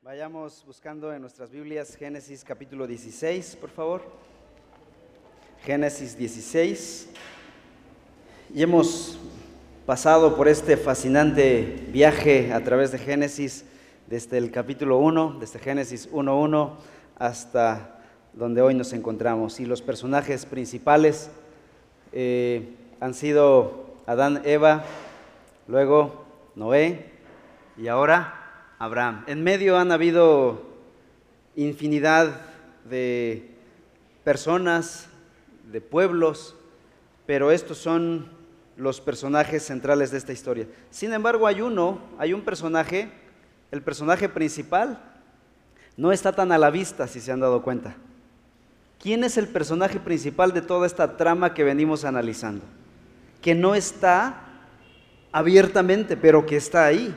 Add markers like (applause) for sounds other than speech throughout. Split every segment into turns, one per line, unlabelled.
Vayamos buscando en nuestras Biblias Génesis capítulo 16, por favor. Génesis 16. Y hemos pasado por este fascinante viaje a través de Génesis desde el capítulo 1, desde Génesis 1.1 hasta donde hoy nos encontramos. Y los personajes principales eh, han sido Adán, Eva, luego Noé y ahora Abraham. En medio han habido infinidad de personas, de pueblos, pero estos son los personajes centrales de esta historia. Sin embargo, hay uno, hay un personaje, el personaje principal, no está tan a la vista, si se han dado cuenta. ¿Quién es el personaje principal de toda esta trama que venimos analizando? Que no está abiertamente, pero que está ahí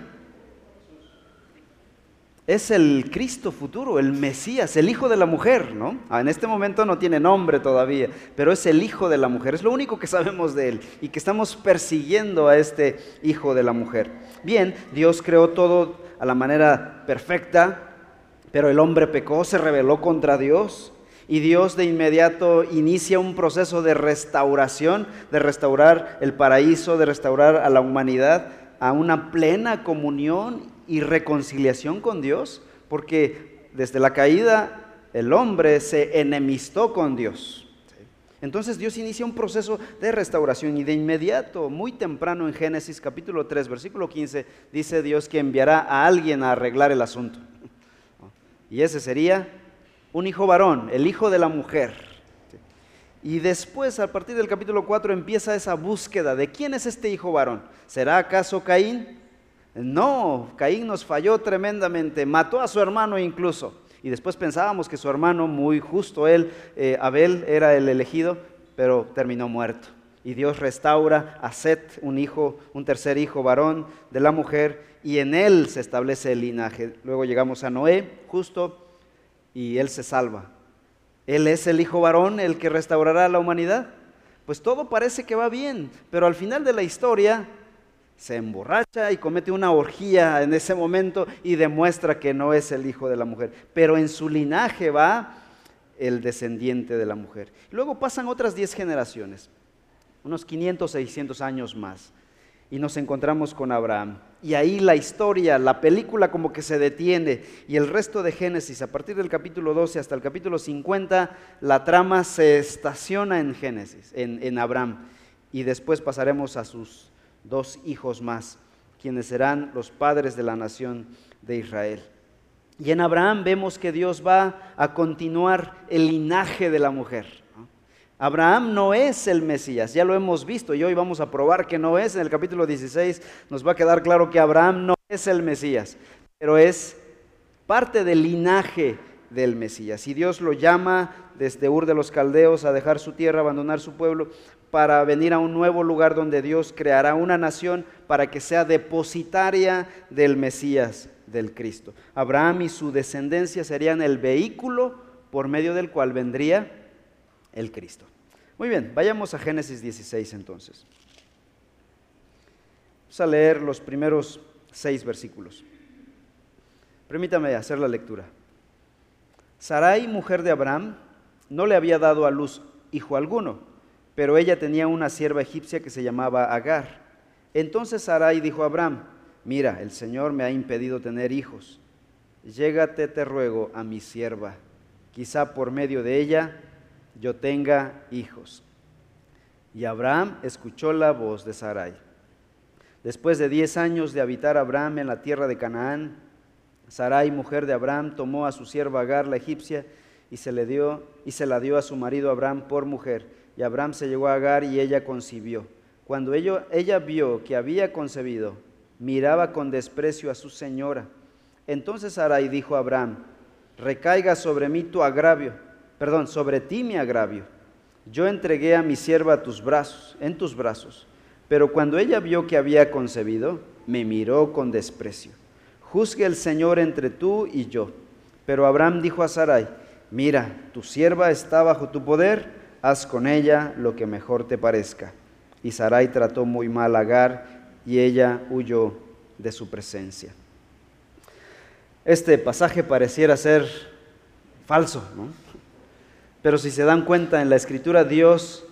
es el Cristo futuro, el Mesías, el Hijo de la mujer, ¿no? Ah, en este momento no tiene nombre todavía, pero es el Hijo de la mujer, es lo único que sabemos de él y que estamos persiguiendo a este Hijo de la mujer. Bien, Dios creó todo a la manera perfecta, pero el hombre pecó, se rebeló contra Dios y Dios de inmediato inicia un proceso de restauración, de restaurar el paraíso, de restaurar a la humanidad a una plena comunión y reconciliación con Dios, porque desde la caída el hombre se enemistó con Dios. Entonces Dios inicia un proceso de restauración y de inmediato, muy temprano en Génesis capítulo 3, versículo 15, dice Dios que enviará a alguien a arreglar el asunto. Y ese sería un hijo varón, el hijo de la mujer. Y después, a partir del capítulo 4, empieza esa búsqueda de quién es este hijo varón. ¿Será acaso Caín? No, Caín nos falló tremendamente, mató a su hermano incluso. Y después pensábamos que su hermano, muy justo él, eh, Abel, era el elegido, pero terminó muerto. Y Dios restaura a Set, un hijo, un tercer hijo varón de la mujer, y en él se establece el linaje. Luego llegamos a Noé, justo, y él se salva. Él es el hijo varón, el que restaurará a la humanidad. Pues todo parece que va bien, pero al final de la historia se emborracha y comete una orgía en ese momento y demuestra que no es el hijo de la mujer. Pero en su linaje va el descendiente de la mujer. Luego pasan otras 10 generaciones, unos 500, 600 años más, y nos encontramos con Abraham. Y ahí la historia, la película como que se detiene y el resto de Génesis, a partir del capítulo 12 hasta el capítulo 50, la trama se estaciona en Génesis, en, en Abraham. Y después pasaremos a sus dos hijos más, quienes serán los padres de la nación de Israel. Y en Abraham vemos que Dios va a continuar el linaje de la mujer. Abraham no es el Mesías, ya lo hemos visto y hoy vamos a probar que no es. En el capítulo 16 nos va a quedar claro que Abraham no es el Mesías, pero es parte del linaje del Mesías. Y Dios lo llama desde Ur de los Caldeos a dejar su tierra, abandonar su pueblo, para venir a un nuevo lugar donde Dios creará una nación para que sea depositaria del Mesías, del Cristo. Abraham y su descendencia serían el vehículo por medio del cual vendría el Cristo. Muy bien, vayamos a Génesis 16 entonces. Vamos a leer los primeros seis versículos. Permítame hacer la lectura. Sarai, mujer de Abraham, no le había dado a luz hijo alguno pero ella tenía una sierva egipcia que se llamaba Agar. Entonces Sarai dijo a Abraham, mira, el Señor me ha impedido tener hijos. Llégate, te ruego, a mi sierva. Quizá por medio de ella yo tenga hijos. Y Abraham escuchó la voz de Sarai. Después de diez años de habitar Abraham en la tierra de Canaán, Sarai, mujer de Abraham, tomó a su sierva Agar, la egipcia, y se, le dio, y se la dio a su marido Abraham por mujer Abraham se llegó a Agar y ella concibió. Cuando ella vio que había concebido, miraba con desprecio a su señora. Entonces Sarai dijo a Abraham, recaiga sobre mí tu agravio, perdón, sobre ti mi agravio. Yo entregué a mi sierva a tus brazos, en tus brazos. Pero cuando ella vio que había concebido, me miró con desprecio. Juzgue el Señor entre tú y yo. Pero Abraham dijo a Sarai, mira, tu sierva está bajo tu poder haz con ella lo que mejor te parezca. Y Sarai trató muy mal a Agar y ella huyó de su presencia. Este pasaje pareciera ser falso, ¿no? Pero si se dan cuenta en la escritura, Dios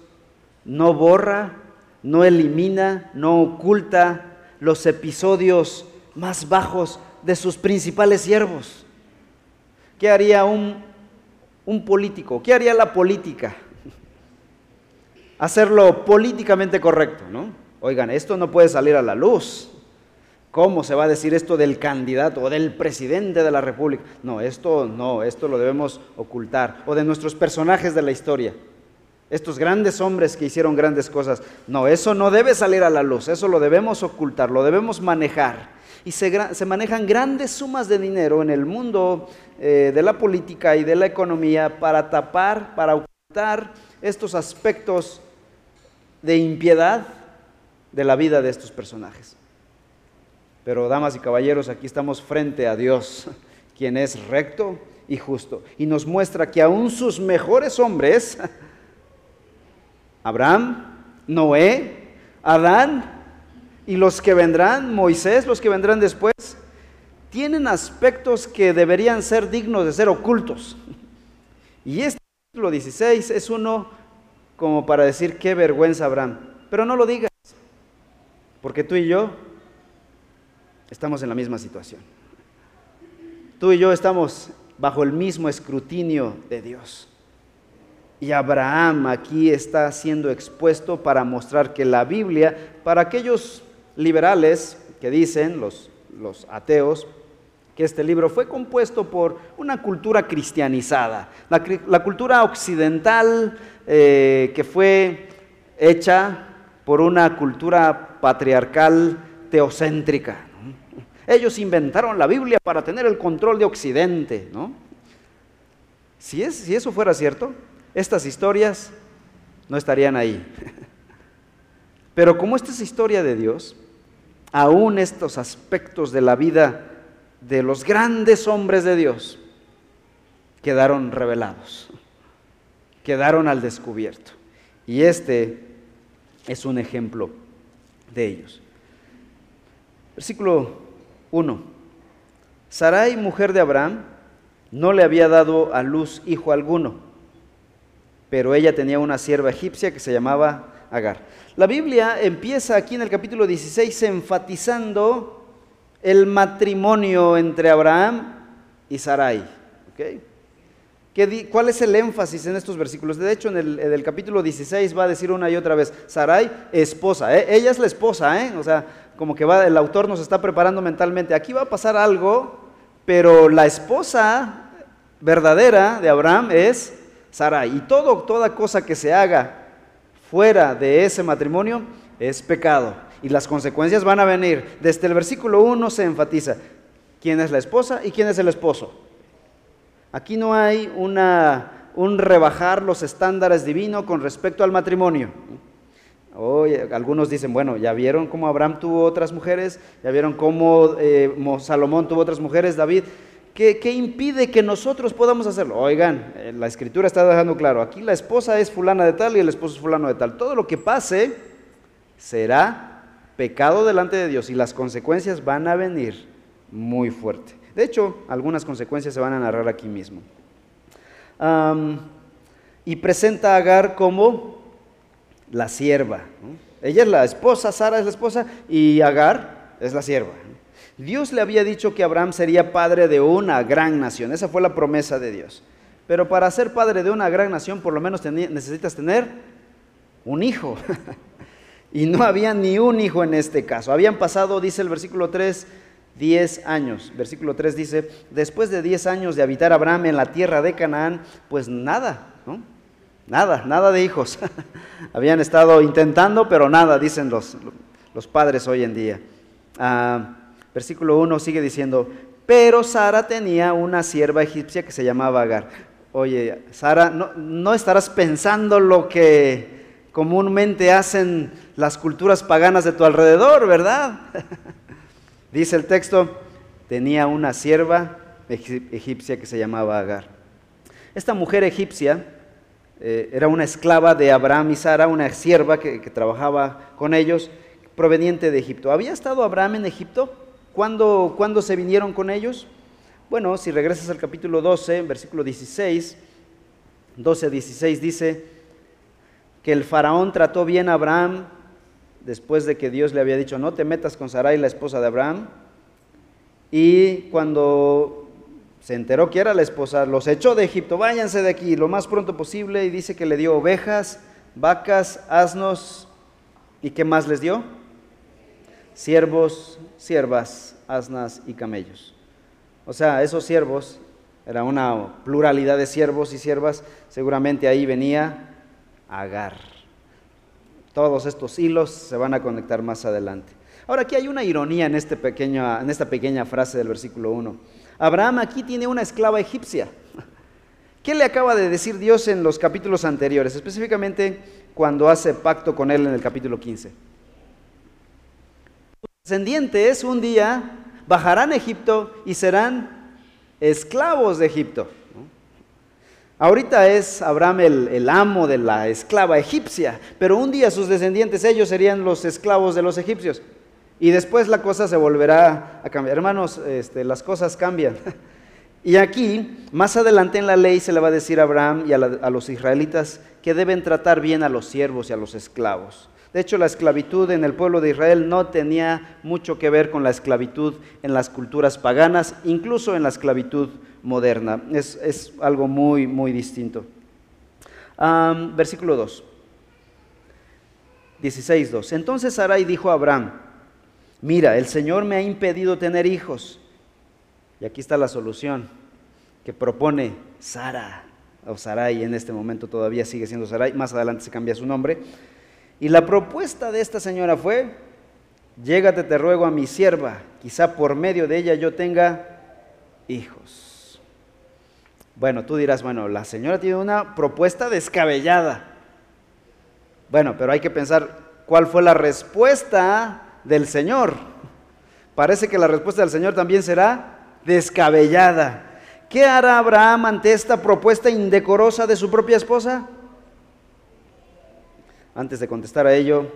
no borra, no elimina, no oculta los episodios más bajos de sus principales siervos. ¿Qué haría un, un político? ¿Qué haría la política? Hacerlo políticamente correcto, ¿no? Oigan, esto no puede salir a la luz. ¿Cómo se va a decir esto del candidato o del presidente de la República? No, esto no, esto lo debemos ocultar. O de nuestros personajes de la historia. Estos grandes hombres que hicieron grandes cosas. No, eso no debe salir a la luz, eso lo debemos ocultar, lo debemos manejar. Y se, manejan grandes sumas de dinero en el mundo eh, de la política y de la economía para tapar, para ocultar estos aspectos de impiedad de la vida de estos personajes. Pero, damas y caballeros, aquí estamos frente a Dios, (laughs) quien es recto y justo, y nos muestra que aún sus mejores hombres, (laughs) Abraham, Noé, Adán y los que vendrán, Moisés, los que vendrán después, tienen aspectos que deberían ser dignos de ser ocultos. (laughs) Y este capítulo 16 es uno como para decir qué vergüenza Abraham. Pero no lo digas, porque tú y yo estamos en la misma situación. Tú y yo estamos bajo el mismo escrutinio de Dios. Y Abraham aquí está siendo expuesto para mostrar que la Biblia, para aquellos liberales que dicen, los, los ateos, que este libro fue compuesto por una cultura cristianizada, la, cultura occidental eh, que fue hecha por una cultura patriarcal teocéntrica. Ellos inventaron la Biblia para tener el control de Occidente, ¿no? Si, es, si eso fuera cierto, estas historias no estarían ahí. (laughs) Pero como esta es historia de Dios, aún estos aspectos de la vida de los grandes hombres de Dios quedaron revelados, quedaron al descubierto. Y este es un ejemplo de ellos. Versículo 1. Sarai, mujer de Abraham, no le había dado a luz hijo alguno, pero ella tenía una sierva egipcia que se llamaba Agar. La Biblia empieza aquí en el capítulo 16 enfatizando el matrimonio entre Abraham y Sarai. ¿Cuál es el énfasis en estos versículos? De hecho, en el, capítulo 16 va a decir una y otra vez, Sarai, esposa. ¿eh? Ella es la esposa, ¿eh? o sea, como que va, el autor nos está preparando mentalmente. Aquí va a pasar algo, pero la esposa verdadera de Abraham es Sarai. Y todo, toda cosa que se haga fuera de ese matrimonio es pecado. Y las consecuencias van a venir. Desde el versículo 1 se enfatiza quién es la esposa y quién es el esposo. Aquí no hay una, un rebajar los estándares divinos con respecto al matrimonio. Algunos dicen, bueno, ya vieron cómo Abraham tuvo otras mujeres, ya vieron cómo eh, Salomón tuvo otras mujeres, David. ¿Qué, ¿Qué, impide que nosotros podamos hacerlo? Oigan, eh, la escritura está dejando claro, aquí la esposa es fulana de tal y el esposo es fulano de tal. Todo lo que pase será pecado delante de Dios y las consecuencias van a venir muy fuerte. De hecho, algunas consecuencias se van a narrar aquí mismo. y presenta a Agar como la sierva. Ella es la esposa, Sara es la esposa y Agar es la sierva. Dios le había dicho que Abraham sería padre de una gran nación. Esa fue la promesa de Dios. Pero para ser padre de una gran nación, por lo menos necesitas tener un hijo. (laughs) y no había ni un hijo en este caso. Habían pasado, dice el versículo 3, 10 años. Versículo 3 dice, después de 10 años de habitar Abraham en la tierra de Canaán, pues nada, ¿no? Nada, nada de hijos. (laughs) Habían estado intentando, pero nada, dicen los, los padres hoy en día. Ah, versículo 1 sigue diciendo, pero Sara tenía una sierva egipcia que se llamaba Agar. Oye, Sara, no, no estarás pensando lo que comúnmente hacen las culturas paganas de tu alrededor, ¿verdad? (laughs) Dice el texto, tenía una sierva egipcia que se llamaba Agar. Esta mujer egipcia eh, era una esclava de Abraham y Sara, una sierva que, trabajaba con ellos, proveniente de Egipto. ¿Había estado Abraham en Egipto? ¿Cuándo, se vinieron con ellos? Bueno, si regresas al capítulo 12, versículo 16, 12 a 16 dice que el faraón trató bien a Abraham después de que Dios le había dicho, no te metas con Sarai, la esposa de Abraham. Y cuando se enteró que era la esposa, los echó de Egipto, váyanse de aquí lo más pronto posible y dice que le dio ovejas, vacas, asnos y ¿qué más les dio? Siervos, siervas, asnas y camellos. O sea, esos siervos, era una pluralidad de siervos y siervas, seguramente ahí venía Agar. Todos estos hilos se van a conectar más adelante. Ahora aquí hay una ironía en, este pequeño, en esta pequeña frase del versículo 1. Abraham aquí tiene una esclava egipcia. ¿Qué le acaba de decir Dios en los capítulos anteriores? Específicamente cuando hace pacto con él en el capítulo 15. Sus descendientes un día bajarán a Egipto y serán esclavos de Egipto. Ahorita es Abraham el, amo de la esclava egipcia, pero un día sus descendientes, ellos serían los esclavos de los egipcios. Y después la cosa se volverá a cambiar. Hermanos, este, las cosas cambian. (laughs) Y aquí, más adelante en la ley, se le va a decir a Abraham y a, a los israelitas que deben tratar bien a los siervos y a los esclavos. De hecho, la esclavitud en el pueblo de Israel no tenía mucho que ver con la esclavitud en las culturas paganas, incluso en la esclavitud moderna. Es, algo muy, muy distinto. versículo 2. 16.2. Entonces Sarai dijo a Abraham, mira, el Señor me ha impedido tener hijos. Y aquí está la solución que propone Sara, o Sarai en este momento todavía sigue siendo Sarai, más adelante se cambia su nombre. Y la propuesta de esta señora fue, llégate te ruego a mi sierva, quizá por medio de ella yo tenga hijos. Bueno, tú dirás, bueno, la señora tiene una propuesta descabellada. Bueno, pero hay que pensar cuál fue la respuesta del Señor. Parece que la respuesta del Señor también será descabellada. ¿Qué hará Abraham ante esta propuesta indecorosa de su propia esposa? Antes de contestar a ello,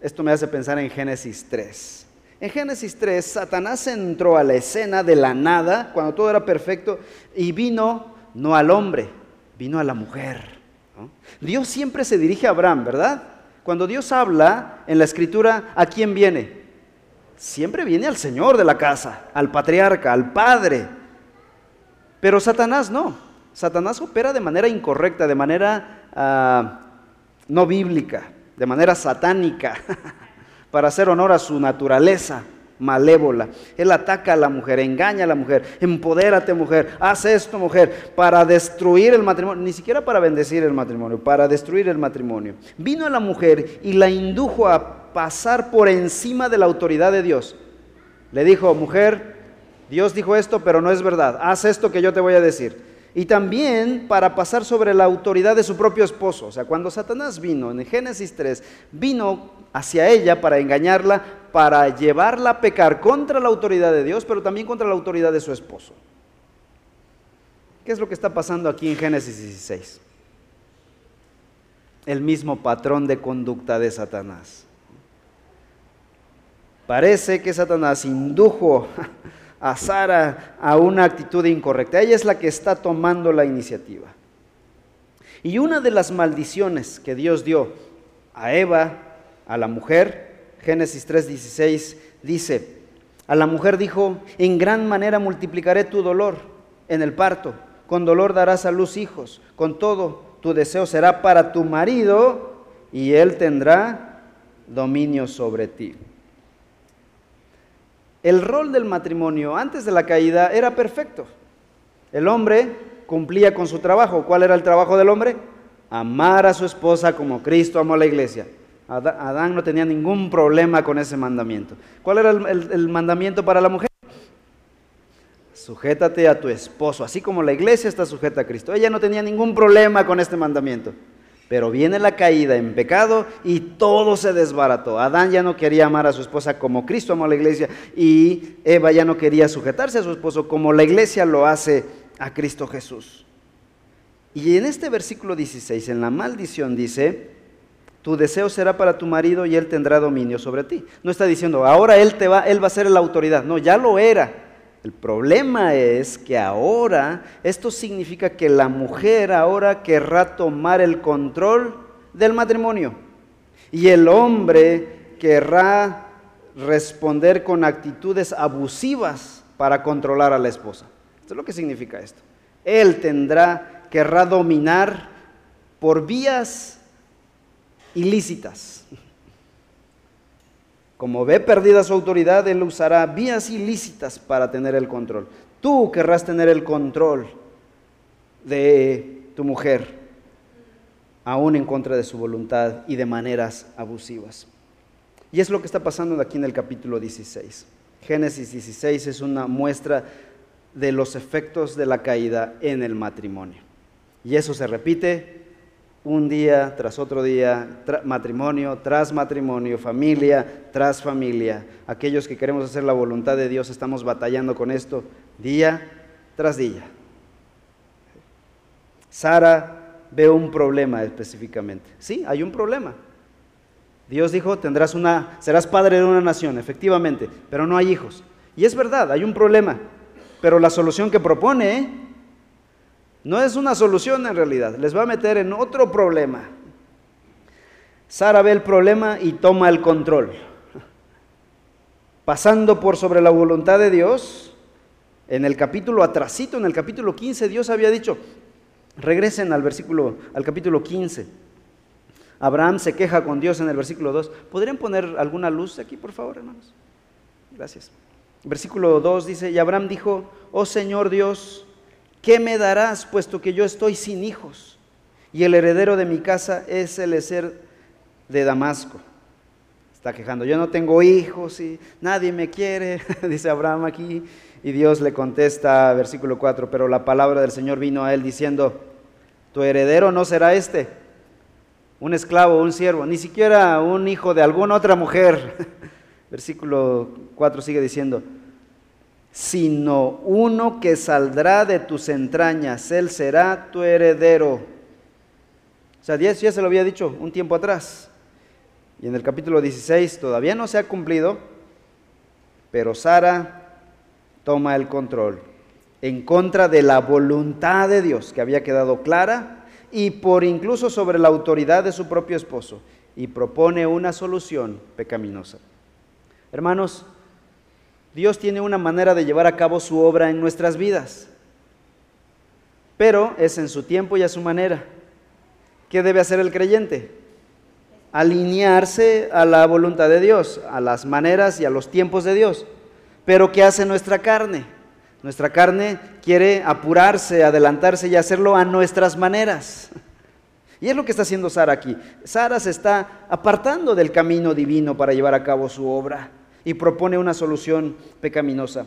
esto me hace pensar en Génesis 3. En Génesis 3, Satanás entró a la escena de la nada, cuando todo era perfecto, y vino no al hombre, vino a la mujer. Dios siempre se dirige a Abraham, ¿verdad? Cuando Dios habla en la escritura, ¿a quién viene? Siempre viene al Señor de la casa, al patriarca, al padre. Pero Satanás no. Satanás opera de manera incorrecta, de manera ah, no bíblica, de manera satánica. (laughs) para hacer honor a su naturaleza malévola. Él ataca a la mujer, engaña a la mujer, empodérate mujer, haz esto mujer, para destruir el matrimonio, ni siquiera para bendecir el matrimonio, para destruir el matrimonio. Vino a la mujer y la indujo a pasar por encima de la autoridad de Dios. Le dijo, mujer, Dios dijo esto, pero no es verdad, haz esto que yo te voy a decir. Y también para pasar sobre la autoridad de su propio esposo. O sea, cuando Satanás vino en Génesis 3, vino hacia ella para engañarla, para llevarla a pecar contra la autoridad de Dios, pero también contra la autoridad de su esposo. ¿Qué es lo que está pasando aquí en Génesis 16? El mismo patrón de conducta de Satanás. Parece que Satanás indujo a Sara a una actitud incorrecta. Ella es la que está tomando la iniciativa. Y una de las maldiciones que Dios dio a Eva a la mujer, Génesis 3:16 dice, a la mujer dijo, en gran manera multiplicaré tu dolor en el parto, con dolor darás a luz hijos, con todo tu deseo será para tu marido y él tendrá dominio sobre ti. El rol del matrimonio antes de la caída era perfecto. El hombre cumplía con su trabajo. ¿Cuál era el trabajo del hombre? Amar a su esposa como Cristo amó a la iglesia. Adán no tenía ningún problema con ese mandamiento. ¿Cuál era el, mandamiento para la mujer? Sujétate a tu esposo, así como la iglesia está sujeta a Cristo. Ella no tenía ningún problema con este mandamiento. Pero viene la caída en pecado y todo se desbarató. Adán ya no quería amar a su esposa como Cristo amó a la iglesia y Eva ya no quería sujetarse a su esposo como la iglesia lo hace a Cristo Jesús. Y en este versículo 16, en la maldición dice, tu deseo será para tu marido y él tendrá dominio sobre ti. No está diciendo, ahora él, te va, él va a ser la autoridad. No, ya lo era, El problema es que ahora esto significa que la mujer ahora querrá tomar el control del matrimonio y el hombre querrá responder con actitudes abusivas para controlar a la esposa. Esto es lo que significa esto. Él tendrá, querrá dominar por vías ilícitas. Como ve perdida su autoridad, él usará vías ilícitas para tener el control. Tú querrás tener el control de tu mujer, aún en contra de su voluntad y de maneras abusivas. Y es lo que está pasando aquí en el capítulo 16. Génesis 16 es una muestra de los efectos de la caída en el matrimonio. Y eso se repite un día tras otro día, matrimonio tras matrimonio, familia tras familia. Aquellos que queremos hacer la voluntad de Dios estamos batallando con esto día tras día. Sara ve un problema específicamente. Sí, hay un problema. Dios dijo, tendrás una, serás padre de una nación, efectivamente, pero no hay hijos. Y es verdad, hay un problema. Pero la solución que propone no es una solución en realidad, les va a meter en otro problema. Sara ve el problema y toma el control. Pasando por sobre la voluntad de Dios, en el capítulo atrasito, en el capítulo 15, Dios había dicho, regresen al versículo, al capítulo 15. Abraham se queja con Dios en el versículo 2. ¿Podrían poner alguna luz aquí, por favor, hermanos? Gracias. Versículo 2 dice, y Abraham dijo, oh Señor Dios, ¿qué me darás puesto que yo estoy sin hijos? Y el heredero de mi casa es el ser de Damasco. Está quejando, yo no tengo hijos y nadie me quiere, (laughs) dice Abraham aquí. Y Dios le contesta, versículo 4, pero la palabra del Señor vino a él diciendo, tu heredero no será este, un esclavo, un siervo, ni siquiera un hijo de alguna otra mujer. (laughs) Versículo 4 sigue diciendo, sino uno que saldrá de tus entrañas, él será tu heredero. O sea, ya se lo había dicho un tiempo atrás. Y en el capítulo 16 todavía no se ha cumplido, pero Sara toma el control en contra de la voluntad de Dios que había quedado clara y por incluso sobre la autoridad de su propio esposo y propone una solución pecaminosa. Hermanos, Dios tiene una manera de llevar a cabo su obra en nuestras vidas, pero es en su tiempo y a su manera. ¿Qué debe hacer el creyente? Alinearse a la voluntad de Dios, a las maneras y a los tiempos de Dios. Pero ¿qué hace nuestra carne? Nuestra carne quiere apurarse, adelantarse y hacerlo a nuestras maneras. (laughs) Y es lo que está haciendo Sara aquí. Sara se está apartando del camino divino para llevar a cabo su obra y propone una solución pecaminosa.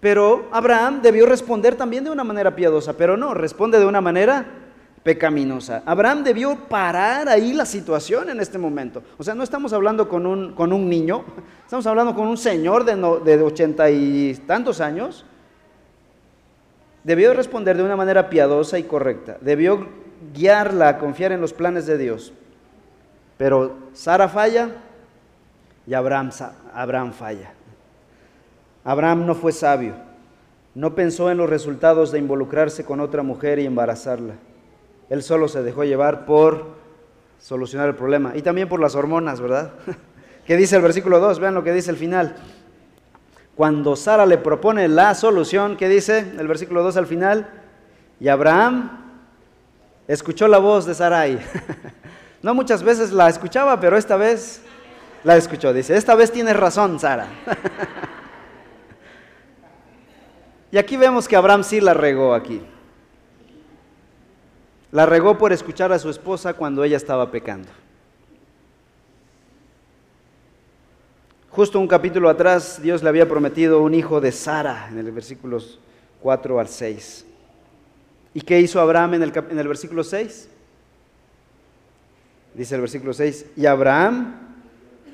Pero Abraham debió responder también de una manera piadosa, pero no, responde de una manera pecaminosa. Abraham debió parar ahí la situación en este momento. O sea, no estamos hablando con un, con un niño, estamos hablando con un señor de, de ochenta y tantos años. Debió responder de una manera piadosa y correcta. Debió guiarla a confiar en los planes de Dios. Pero Sara falla, y Abraham, falla. Abraham no fue sabio, no pensó en los resultados de involucrarse con otra mujer y embarazarla. Él solo se dejó llevar por solucionar el problema y también por las hormonas, ¿verdad? (laughs) ¿Qué dice el versículo 2? Vean lo que dice el final. Cuando Sara le propone la solución, ¿qué dice el versículo 2 al final? Y Abraham escuchó la voz de Sarai. (laughs) no muchas veces la escuchaba, pero esta vez la escuchó, dice, esta vez tienes razón, Sara. (laughs) y aquí vemos que Abraham sí la regó aquí. La regó por escuchar a su esposa cuando ella estaba pecando. Justo un capítulo atrás, Dios le había prometido un hijo de Sara, en el versículos 4 al 6. ¿Y qué hizo Abraham en el, en el versículo 6? Dice el versículo 6, y Abraham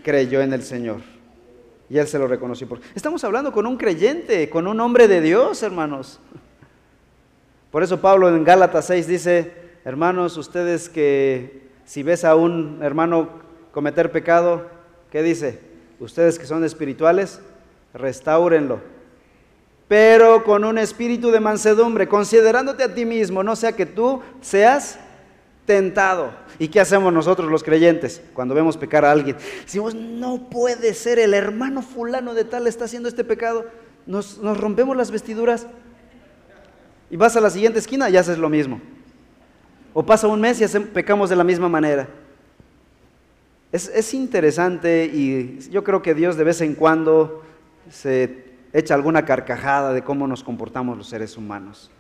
creyó en el Señor. Y él se lo reconoció. Estamos hablando con un creyente, con un hombre de Dios, hermanos. Por eso Pablo en Gálatas 6 dice, hermanos, ustedes que si ves a un hermano cometer pecado, ¿qué dice? Ustedes que son espirituales, restáurenlo. pero con un espíritu de mansedumbre, considerándote a ti mismo, no sea que tú seas tentado. ¿Y qué hacemos nosotros los creyentes cuando vemos pecar a alguien? Decimos, no puede ser, el hermano fulano de tal está haciendo este pecado. Nos, rompemos las vestiduras y vas a la siguiente esquina y haces lo mismo. O pasa un mes y pecamos de la misma manera. Es, es, interesante y yo creo que Dios de vez en cuando se echa alguna carcajada de cómo nos comportamos los seres humanos,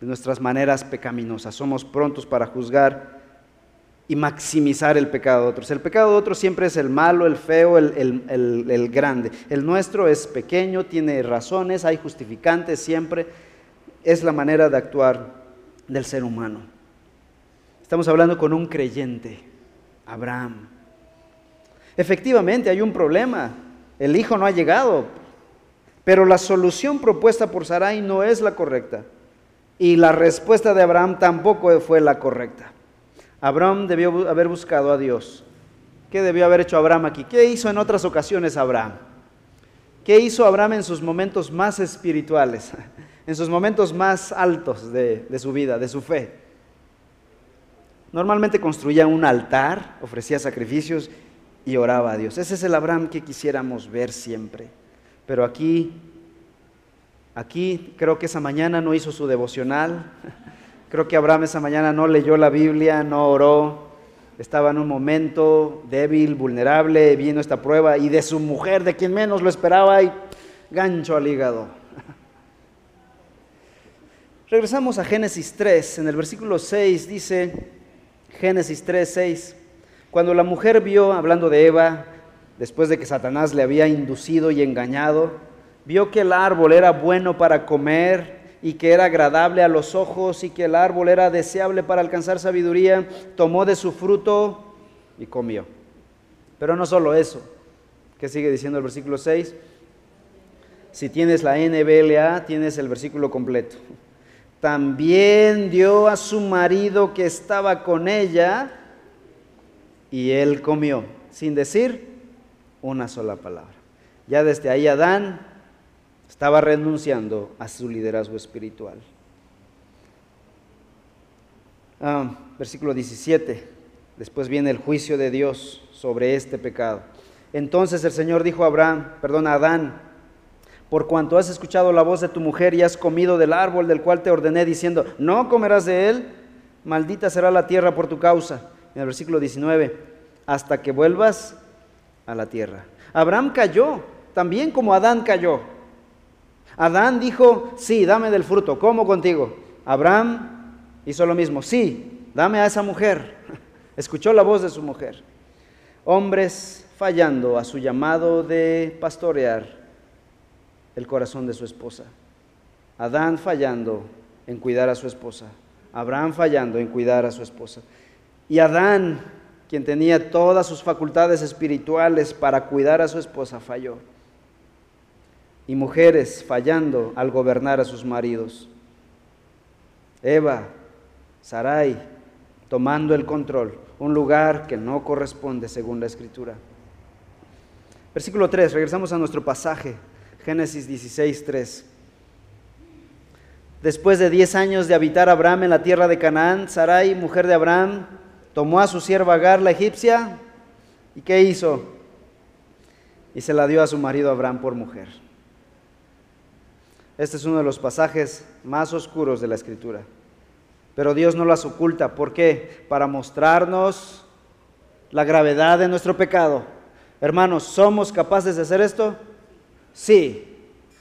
de nuestras maneras pecaminosas. Somos prontos para juzgar y maximizar el pecado de otros. El pecado de otros siempre es el malo, el feo, el, el grande. El nuestro es pequeño, tiene razones, hay justificantes siempre. Es la manera de actuar del ser humano. Estamos hablando con un creyente, Abraham. Efectivamente, hay un problema. El hijo no ha llegado, pero la solución propuesta por Sarai no es la correcta. Y la respuesta de Abraham tampoco fue la correcta. Abraham debió haber buscado a Dios. ¿Qué debió haber hecho Abraham aquí? ¿Qué hizo en otras ocasiones Abraham? ¿Qué hizo Abraham en sus momentos más espirituales, (laughs) en sus momentos más altos de, su vida, de su fe? Normalmente construía un altar, ofrecía sacrificios y oraba a Dios. Ese es el Abraham que quisiéramos ver siempre. Pero aquí, aquí creo que esa mañana no hizo su devocional. (laughs) Creo que Abraham esa mañana no leyó la Biblia, no oró. Estaba en un momento débil, vulnerable, viendo esta prueba y de su mujer, de quien menos lo esperaba, y gancho al hígado. (laughs) Regresamos a Génesis 3, en el versículo 6 dice, Génesis 3, 6, cuando la mujer vio, hablando de Eva, después de que Satanás le había inducido y engañado, vio que el árbol era bueno para comer y que era agradable a los ojos y que el árbol era deseable para alcanzar sabiduría, tomó de su fruto y comió. Pero no solo eso, ¿qué sigue diciendo el versículo 6? Si tienes la NBLA, tienes el versículo completo. También dio a su marido que estaba con ella y él comió, sin decir una sola palabra. Ya desde ahí Adán estaba renunciando a su liderazgo espiritual. Ah, versículo 17. Después viene el juicio de Dios sobre este pecado. Entonces el Señor dijo a Abraham, perdón, a Adán, por cuanto has escuchado la voz de tu mujer y has comido del árbol del cual te ordené diciendo, no comerás de él, maldita será la tierra por tu causa. En el versículo 19, hasta que vuelvas a la tierra. Abraham cayó, también como Adán cayó. Adán dijo, sí, dame del fruto, como contigo. Abraham hizo lo mismo, sí, dame a esa mujer. (laughs) Escuchó la voz de su mujer. Hombres fallando a su llamado de pastorear el corazón de su esposa. Adán fallando en cuidar a su esposa. Abraham fallando en cuidar a su esposa. Y Adán quien tenía todas sus facultades espirituales para cuidar a su esposa, falló. Y mujeres fallando al gobernar a sus maridos. Eva, Sarai, tomando el control, un lugar que no corresponde según la escritura. Versículo 3, regresamos a nuestro pasaje, Génesis 16, 3. Después de diez años de habitar Abraham en la tierra de Canaán, Sarai, mujer de Abraham, tomó a su sierva Agar, la egipcia, ¿y qué hizo? Y se la dio a su marido Abraham por mujer. Este es uno de los pasajes más oscuros de la escritura. Pero Dios no las oculta. ¿Por qué? Para mostrarnos la gravedad de nuestro pecado. Hermanos, ¿somos capaces de hacer esto? Sí.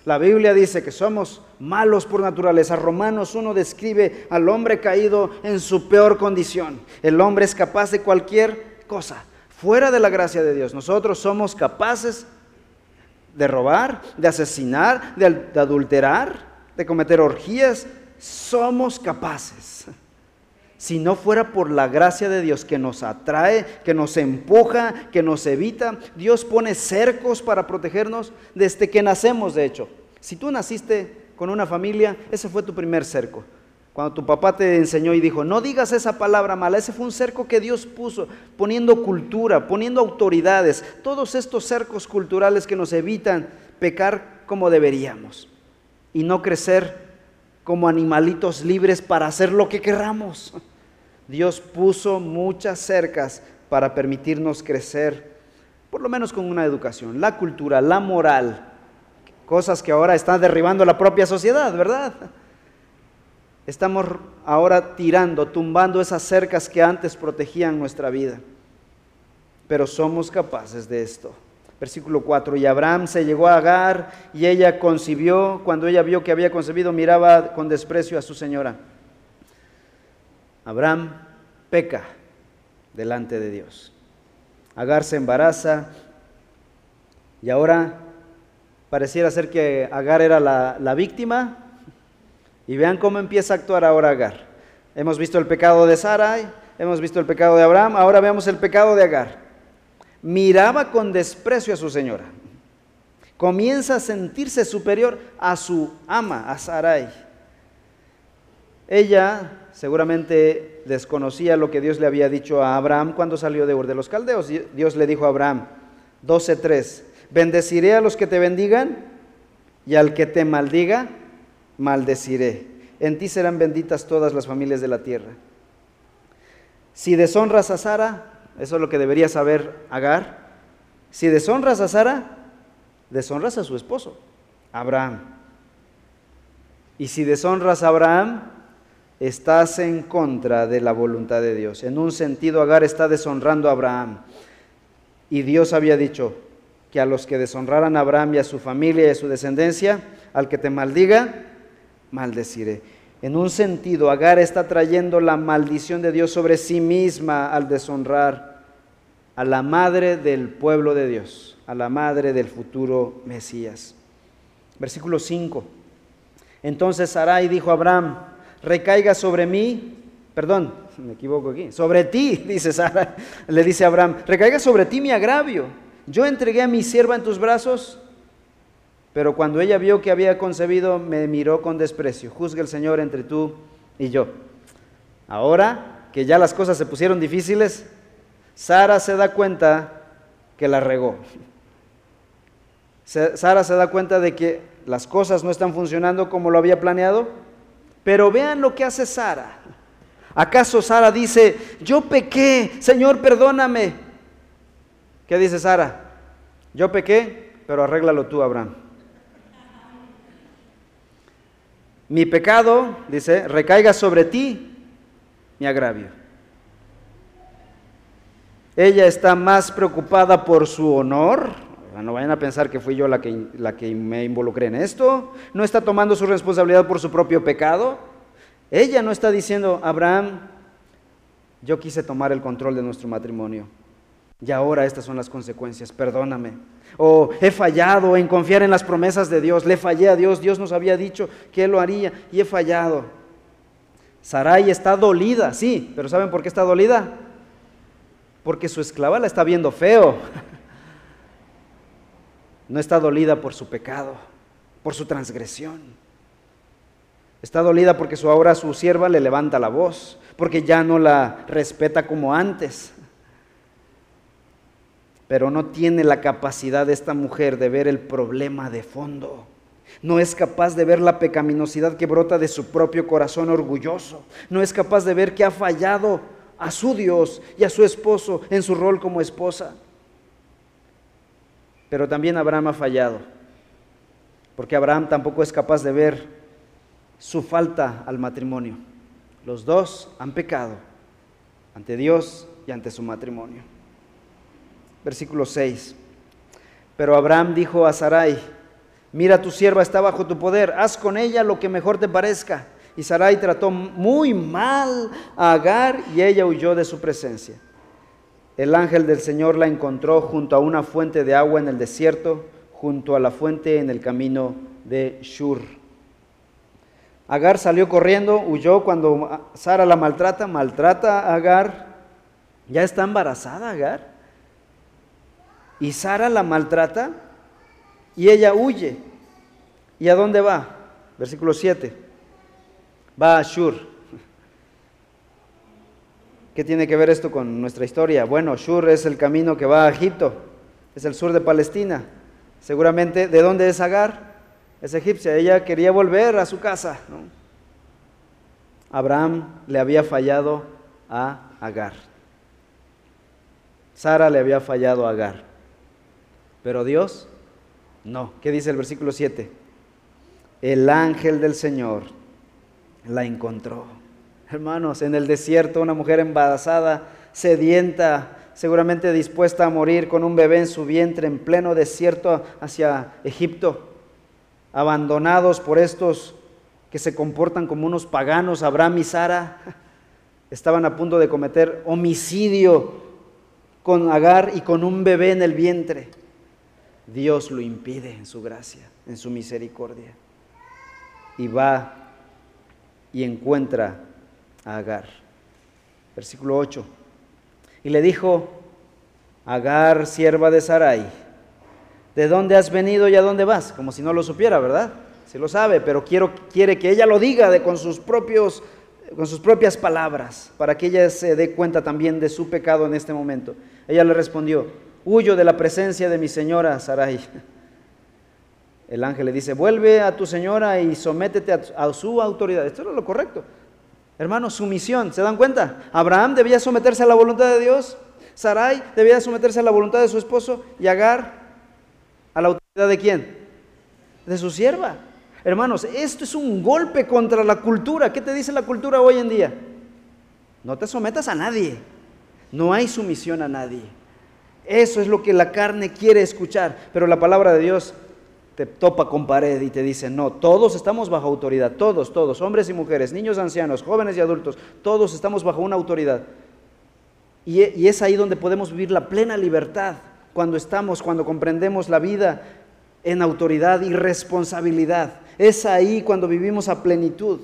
La Biblia dice que somos malos por naturaleza. Romanos 1 describe al hombre caído en su peor condición. El hombre es capaz de cualquier cosa, fuera de la gracia de Dios. Nosotros somos capaces de robar, de asesinar, de, adulterar, de cometer orgías. Somos capaces. Si no fuera por la gracia de Dios que nos atrae, que nos empuja, que nos evita, Dios pone cercos para protegernos desde que nacemos, de hecho. Si tú naciste con una familia, ese fue tu primer cerco. Cuando tu papá te enseñó y dijo, no digas esa palabra mala, ese fue un cerco que Dios puso, poniendo cultura, poniendo autoridades, todos estos cercos culturales que nos evitan pecar como deberíamos. y no crecer como animalitos libres para hacer lo que querramos. Dios puso muchas cercas para permitirnos crecer, por lo menos con una educación, la cultura, la moral, cosas que ahora están derribando la propia sociedad, ¿verdad? Estamos ahora tirando, tumbando esas cercas que antes protegían nuestra vida. Pero somos capaces de esto. Versículo 4, y Abraham se llegó a Agar y ella concibió, cuando ella vio que había concebido, miraba con desprecio a su señora. Abraham peca delante de Dios. Agar se embaraza y ahora pareciera ser que Agar era la, la víctima y vean cómo empieza a actuar ahora Agar. Hemos visto el pecado de Sarai, hemos visto el pecado de Abraham, ahora veamos el pecado de Agar miraba con desprecio a su señora. Comienza a sentirse superior a su ama, a Sarai. Ella seguramente desconocía lo que Dios le había dicho a Abraham cuando salió de Ur de los Caldeos. Dios le dijo a Abraham, 12.3, bendeciré a los que te bendigan y al que te maldiga, maldeciré. En ti serán benditas todas las familias de la tierra. Si deshonras a Sara, eso es lo que debería saber Agar. Si deshonras a Sara, deshonras a su esposo, Abraham. Y si deshonras a Abraham, estás en contra de la voluntad de Dios. En un sentido, Agar está deshonrando a Abraham. Y Dios había dicho que a los que deshonraran a Abraham y a su familia y a su descendencia, al que te maldiga, maldeciré. En un sentido, Agar está trayendo la maldición de Dios sobre sí misma al deshonrar a la madre del pueblo de Dios, a la madre del futuro Mesías. Versículo 5. Entonces Sarai dijo a Abraham, recaiga sobre mí, perdón, (laughs) me equivoco aquí, sobre ti, (laughs) dice Sara, le dice a Abraham, recaiga sobre ti mi agravio. Yo entregué a mi sierva en tus brazos pero cuando ella vio que había concebido, me miró con desprecio. Juzga el Señor entre tú y yo. Ahora que ya las cosas se pusieron difíciles, Sara se da cuenta que la regó. Sara se da cuenta de que las cosas no están funcionando como lo había planeado. Pero vean lo que hace Sara. ¿Acaso Sara dice, yo pequé, Señor, perdóname? ¿Qué dice Sara? Yo pequé, pero arréglalo tú, Abraham. Mi pecado, dice, recaiga sobre ti mi agravio. Ella está más preocupada por su honor. No vayan a pensar que fui yo la que, la que me involucré en esto. No está tomando su responsabilidad por su propio pecado. Ella no está diciendo, Abraham, yo quise tomar el control de nuestro matrimonio. Y ahora estas son las consecuencias, perdóname. O he fallado en confiar en las promesas de Dios, le fallé a Dios, Dios nos había dicho que Él lo haría y he fallado. Sarai está dolida, sí, pero ¿saben por qué está dolida? Porque su esclava la está viendo feo. No está dolida por su pecado, por su transgresión. Está dolida porque su ahora su sierva le levanta la voz, porque ya no la respeta como antes pero no tiene la capacidad de esta mujer de ver el problema de fondo. No es capaz de ver la pecaminosidad que brota de su propio corazón orgulloso. No es capaz de ver que ha fallado a su Dios y a su esposo en su rol como esposa. Pero también Abraham ha fallado, porque Abraham tampoco es capaz de ver su falta al matrimonio. Los dos han pecado ante Dios y ante su matrimonio versículo 6. Pero Abraham dijo a Sarai, mira tu sierva está bajo tu poder, haz con ella lo que mejor te parezca. Y Sarai trató muy mal a Agar y ella huyó de su presencia. El ángel del Señor la encontró junto a una fuente de agua en el desierto, junto a la fuente en el camino de Shur. Agar salió corriendo, huyó cuando Sara la maltrata, maltrata a Agar. Ya está embarazada Agar y Sara la maltrata y ella huye. ¿Y a dónde va? Versículo 7. Va a Shur. ¿Qué tiene que ver esto con nuestra historia? Bueno, Shur es el camino que va a Egipto, es el sur de Palestina. Seguramente, ¿de dónde es Agar? es egipcia, ella quería volver a su casa. Abraham le había fallado a Agar. Sara le había fallado a Agar. Pero Dios, no. ¿Qué dice el versículo 7? El ángel del Señor la encontró. Hermanos, en el desierto una mujer embarazada, sedienta, seguramente dispuesta a morir con un bebé en su vientre en pleno desierto hacia Egipto, abandonados por estos que se comportan como unos paganos, Abraham y Sara, estaban a punto de cometer homicidio con Agar y con un bebé en el vientre. Dios lo impide en su gracia, en su misericordia. Y va y encuentra a Agar. Versículo 8. Y le dijo, Agar, sierva de Sarai, ¿de dónde has venido y a dónde vas? Como si no lo supiera, ¿verdad? Si lo sabe, pero quiere que ella lo diga de, con, sus propios, con sus propias palabras, para que ella se dé cuenta también de su pecado en este momento. Ella le respondió, huyo de la presencia de mi señora Sarai. El ángel le dice, vuelve a tu señora y sométete a, su autoridad. Esto era lo correcto. Hermanos, sumisión, ¿se dan cuenta? Abraham debía someterse a la voluntad de Dios, Sarai debía someterse a la voluntad de su esposo y Agar a la autoridad de quién? De su sierva. Hermanos, esto es un golpe contra la cultura. ¿Qué te dice la cultura hoy en día? No te sometas a nadie. No hay sumisión a nadie. Eso es lo que la carne quiere escuchar, pero la palabra de Dios te topa con pared y te dice, no, todos estamos bajo autoridad, todos, todos, hombres y mujeres, niños, ancianos, jóvenes y adultos, todos estamos bajo una autoridad. Y, y es ahí donde podemos vivir la plena libertad, cuando estamos, cuando comprendemos la vida en autoridad y responsabilidad. Es ahí cuando vivimos a plenitud.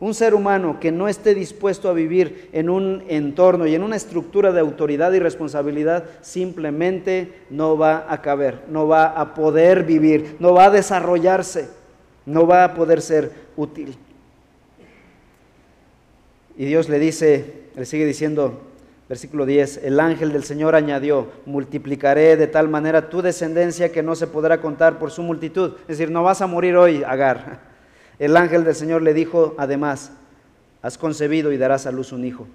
Un ser humano que no esté dispuesto a vivir en un entorno y en una estructura de autoridad y responsabilidad simplemente no va a caber, no va a poder vivir, no va a desarrollarse, no va a poder ser útil. Y Dios le dice, le sigue diciendo, versículo 10, el ángel del Señor añadió, multiplicaré de tal manera tu descendencia que no se podrá contar por su multitud. Es decir, no vas a morir hoy, Agar el ángel del Señor le dijo además, has concebido y darás a luz un hijo.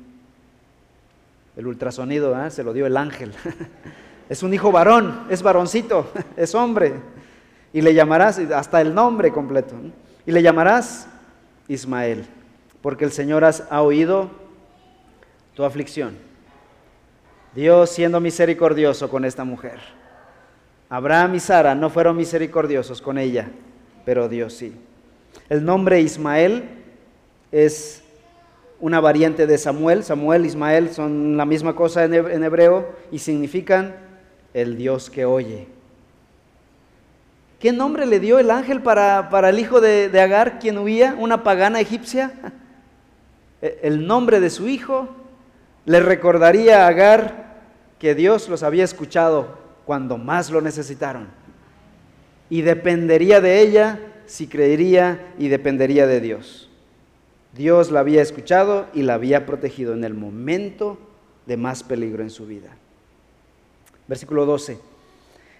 El ultrasonido ¿eh? se lo dio el ángel. (laughs) es un hijo varón, es varoncito, (laughs) es hombre. Y le llamarás, hasta el nombre completo, y le llamarás Ismael, porque el Señor ha oído tu aflicción. Dios siendo misericordioso con esta mujer. Abraham y Sara no fueron misericordiosos con ella, pero Dios sí. El nombre Ismael es una variante de Samuel. Samuel, Ismael son la misma cosa en hebreo y significan el Dios que oye. ¿Qué nombre le dio el ángel para, el hijo de, de Agar, quien huía, una pagana egipcia? (laughs) E, el nombre de su hijo le recordaría a Agar que Dios los había escuchado cuando más lo necesitaron y dependería de ella si creería y dependería de Dios. Dios la había escuchado y la había protegido en el momento de más peligro en su vida. Versículo 12.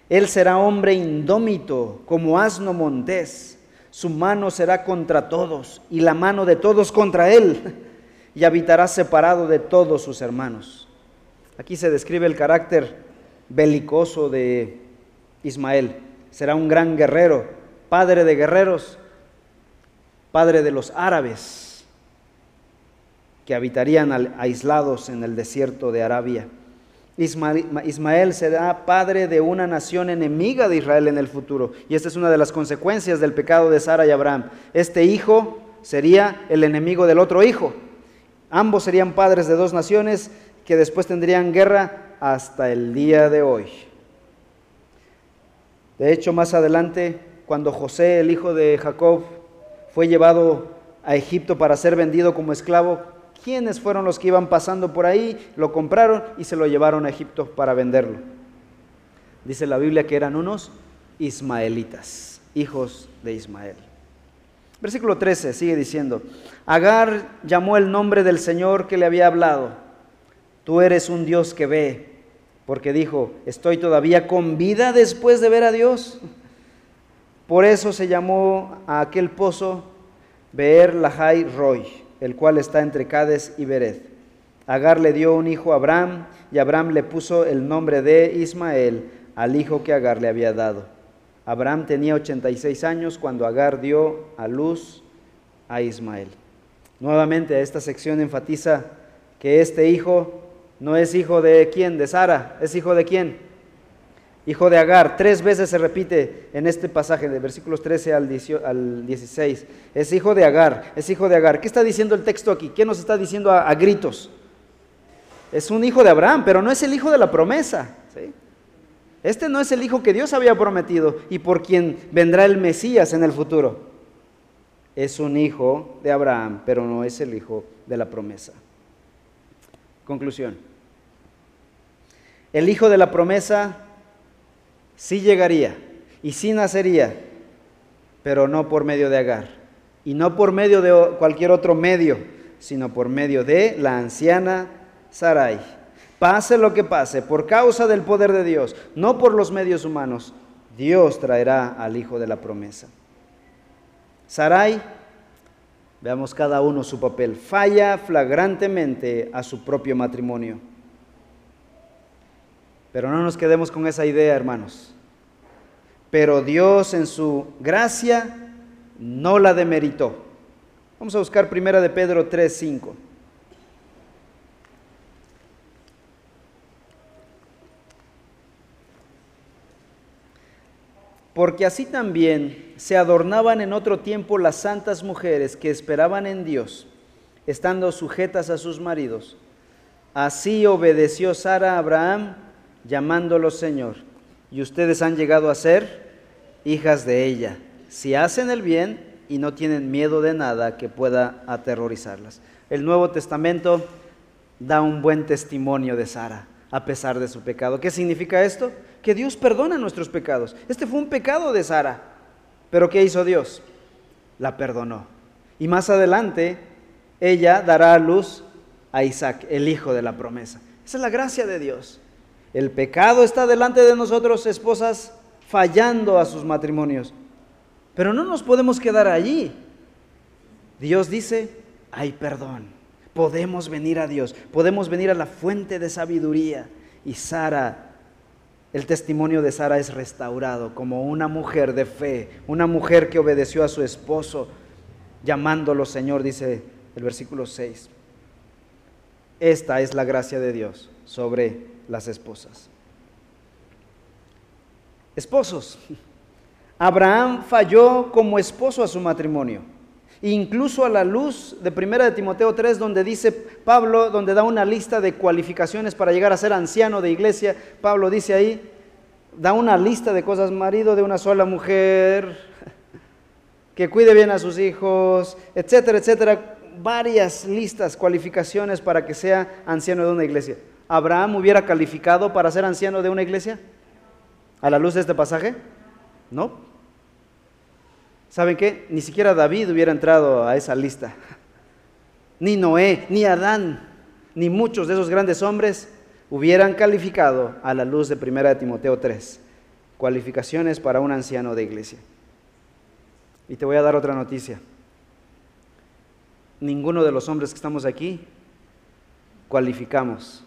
Él será hombre indómito como asno montés. Su mano será contra todos y la mano de todos contra él. Y habitará separado de todos sus hermanos. Aquí se describe el carácter belicoso de Ismael. Será un gran guerrero, padre de guerreros, padre de los árabes que habitarían aislados en el desierto de Arabia. Ismael será padre de una nación enemiga de Israel en el futuro. Y esta es una de las consecuencias del pecado de Sara y Abraham. Este hijo sería el enemigo del otro hijo. Ambos serían padres de dos naciones que después tendrían guerra hasta el día de hoy. De hecho, más adelante cuando José, el hijo de Jacob, fue llevado a Egipto para ser vendido como esclavo, ¿quiénes fueron los que iban pasando por ahí? Lo compraron y se lo llevaron a Egipto para venderlo. Dice la Biblia que eran unos ismaelitas, hijos de Ismael. Versículo 13 sigue diciendo, Agar llamó el nombre del Señor que le había hablado, tú eres un Dios que ve, porque dijo, estoy todavía con vida después de ver a Dios. Por eso se llamó a aquel pozo Beer Lahai Roy, el cual está entre Cades y Bered. Agar le dio un hijo a Abraham y Abraham le puso el nombre de Ismael al hijo que Agar le había dado. Abraham tenía 86 años cuando Agar dio a luz a Ismael. Nuevamente esta sección enfatiza que este hijo no es hijo de quién, de Sara, es hijo de quién, hijo de Agar. Tres veces se repite en este pasaje, de versículos 13 al 16. Es hijo de Agar, es hijo de Agar. ¿Qué está diciendo el texto aquí? ¿Qué nos está diciendo a, gritos? Es un hijo de Abraham, pero no es el hijo de la promesa. Este no es el hijo que Dios había prometido y por quien vendrá el Mesías en el futuro. Es un hijo de Abraham, pero no es el hijo de la promesa. Conclusión. El hijo de la promesa sí llegaría y sí nacería, pero no por medio de Agar y no por medio de cualquier otro medio, sino por medio de la anciana Sarai. Pase lo que pase, por causa del poder de Dios, no por los medios humanos, Dios traerá al hijo de la promesa. Sarai, veamos cada uno su papel, falla flagrantemente a su propio matrimonio. Pero no nos quedemos con esa idea, hermanos. Pero Dios en su gracia no la demeritó. Vamos a buscar primera de Pedro 3, 5. Porque así también se adornaban en otro tiempo las santas mujeres que esperaban en Dios, estando sujetas a sus maridos. Así obedeció Sara a Abraham llamándolo Señor. Y ustedes han llegado a ser hijas de ella, si hacen el bien y no tienen miedo de nada que pueda aterrorizarlas. El Nuevo Testamento da un buen testimonio de Sara, a pesar de su pecado. ¿Qué significa esto? Que Dios perdona nuestros pecados. Este fue un pecado de Sara, pero ¿qué hizo Dios? La perdonó. Y más adelante, ella dará a luz a Isaac, el hijo de la promesa. Esa es la gracia de Dios. El pecado está delante de nosotros, esposas, fallando a sus matrimonios. Pero no nos podemos quedar allí. Dios dice, hay perdón. Podemos venir a Dios, podemos venir a la fuente de sabiduría. Y Sara, el testimonio de Sara es restaurado como una mujer de fe, una mujer que obedeció a su esposo, llamándolo Señor, dice el versículo 6. Esta es la gracia de Dios sobre las esposas. Esposos, Abraham falló como esposo a su matrimonio, incluso a la luz de 1 de Timoteo 3, donde dice Pablo, donde da una lista de cualificaciones para llegar a ser anciano de iglesia, Pablo dice ahí, da una lista de cosas, marido de una sola mujer, que cuide bien a sus hijos, etcétera, etcétera, varias listas, cualificaciones para que sea anciano de una iglesia. ¿Abraham hubiera calificado para ser anciano de una iglesia? ¿A la luz de este pasaje? No. ¿Saben qué? Ni siquiera David hubiera entrado a esa lista. Ni Noé, ni Adán, ni muchos de esos grandes hombres hubieran calificado a la luz de 1 de Timoteo 3. Cualificaciones para un anciano de iglesia. Y te voy a dar otra noticia. Ninguno de los hombres que estamos aquí cualificamos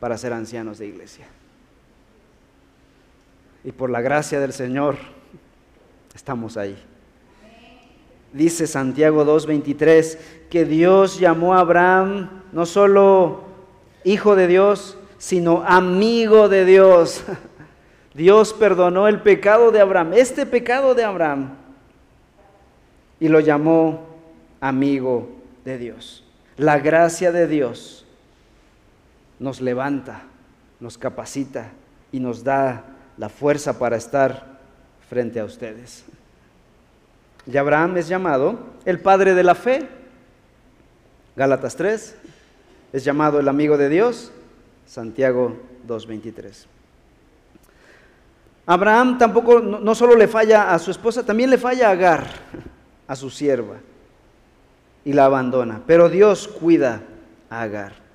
para ser ancianos de iglesia. Y por la gracia del Señor estamos ahí. Dice Santiago 2.23 que Dios llamó a Abraham no solo hijo de Dios, sino amigo de Dios. (laughs) Dios perdonó el pecado de Abraham, este pecado de Abraham, y lo llamó amigo de Dios. La gracia de Dios nos levanta, nos capacita y nos da la fuerza para estar frente a ustedes. Y Abraham es llamado el padre de la fe. Gálatas 3 es llamado el amigo de Dios. Santiago 2.23. Abraham tampoco, no, solo le falla a su esposa, también le falla a Agar, a su sierva, y la abandona. Pero Dios cuida a Agar.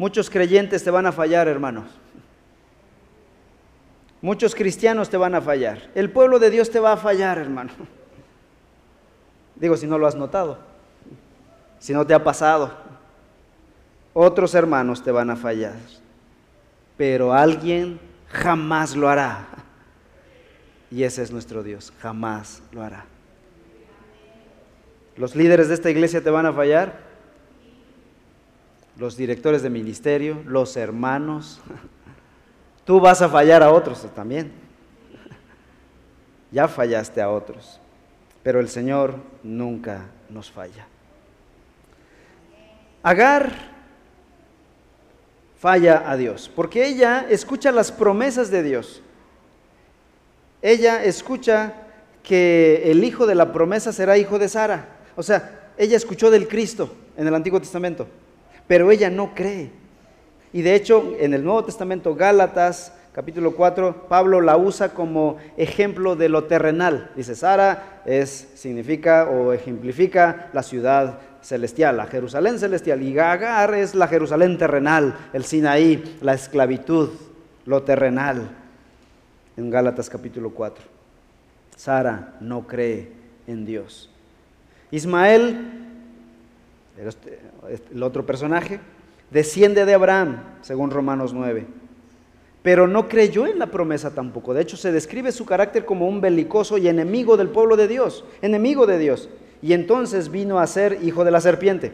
Muchos creyentes te van a fallar, hermanos. Muchos cristianos te van a fallar. El pueblo de Dios te va a fallar, hermano. Digo, si no lo has notado, si no te ha pasado. Otros hermanos te van a fallar. Pero alguien jamás lo hará. Y ese es nuestro Dios, jamás lo hará. Los líderes de esta iglesia te van a fallar, los directores de ministerio, los hermanos. (laughs) Tú vas a fallar a otros también. Ya fallaste a otros, pero el Señor nunca nos falla. Agar falla a Dios, porque ella escucha las promesas de Dios ella escucha que el hijo de la promesa será hijo de Sara. O sea, ella escuchó del Cristo en el Antiguo Testamento, pero ella no cree. Y de hecho, en el Nuevo Testamento, Gálatas, capítulo 4, Pablo la usa como ejemplo de lo terrenal. Dice, Sara es, significa o ejemplifica la ciudad celestial, la Jerusalén celestial, y Agar es la Jerusalén terrenal, el Sinaí, la esclavitud, lo terrenal en Gálatas capítulo 4. Sara no cree en Dios. Ismael, el otro personaje, desciende de Abraham, según Romanos 9. Pero no creyó en la promesa tampoco. De hecho, se describe su carácter como un belicoso y enemigo del pueblo de Dios, enemigo de Dios. Y entonces vino a ser hijo de la serpiente.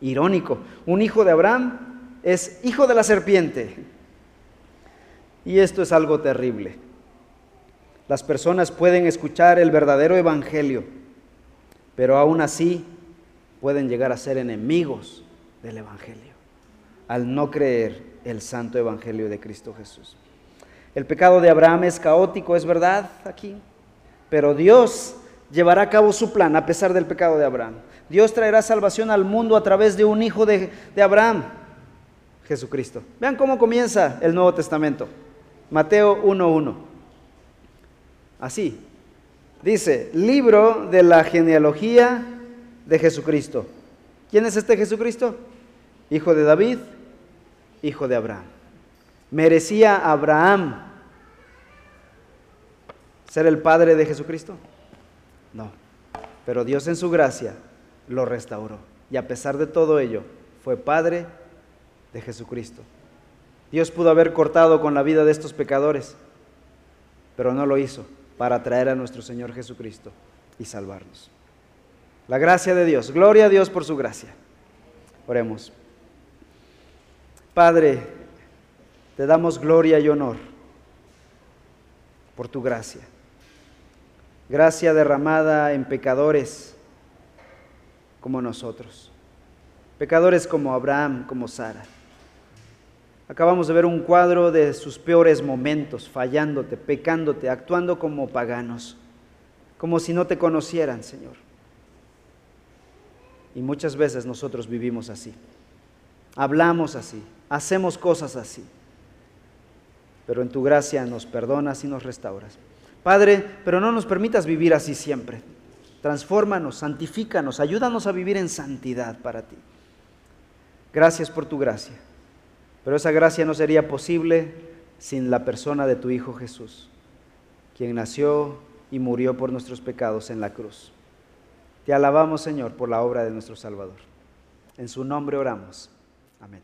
Irónico, un hijo de Abraham es hijo de la serpiente. Y esto es algo terrible. Las personas pueden escuchar el verdadero evangelio, pero aún así pueden llegar a ser enemigos del evangelio al no creer el santo evangelio de Cristo Jesús. El pecado de Abraham es caótico, es verdad aquí, pero Dios llevará a cabo su plan a pesar del pecado de Abraham. Dios traerá salvación al mundo a través de un hijo de, de Abraham, Jesucristo. Vean cómo comienza el Nuevo Testamento. Mateo 1.1. Así. Dice, libro de la genealogía de Jesucristo. ¿Quién es este Jesucristo? Hijo de David, hijo de Abraham. ¿Merecía Abraham ser el padre de Jesucristo? No. Pero Dios en su gracia lo restauró. Y a pesar de todo ello, fue padre de Jesucristo. Dios pudo haber cortado con la vida de estos pecadores, pero no lo hizo para traer a nuestro Señor Jesucristo y salvarnos. La gracia de Dios, gloria a Dios por su gracia. Oremos. Padre, te damos gloria y honor por tu gracia. Gracia derramada en pecadores como nosotros. Pecadores como Abraham, como Sara. Acabamos de ver un cuadro de sus peores momentos, fallándote, pecándote, actuando como paganos, como si no te conocieran, Señor. Y muchas veces nosotros vivimos así. Hablamos así, hacemos cosas así. Pero en tu gracia nos perdonas y nos restauras. Padre, pero no nos permitas vivir así siempre. Transfórmanos, santifícanos, ayúdanos a vivir en santidad para ti. Gracias por tu gracia. Pero esa gracia no sería posible sin la persona de tu Hijo Jesús, quien nació y murió por nuestros pecados en la cruz. Te alabamos, Señor, por la obra de nuestro Salvador. En su nombre oramos. Amén.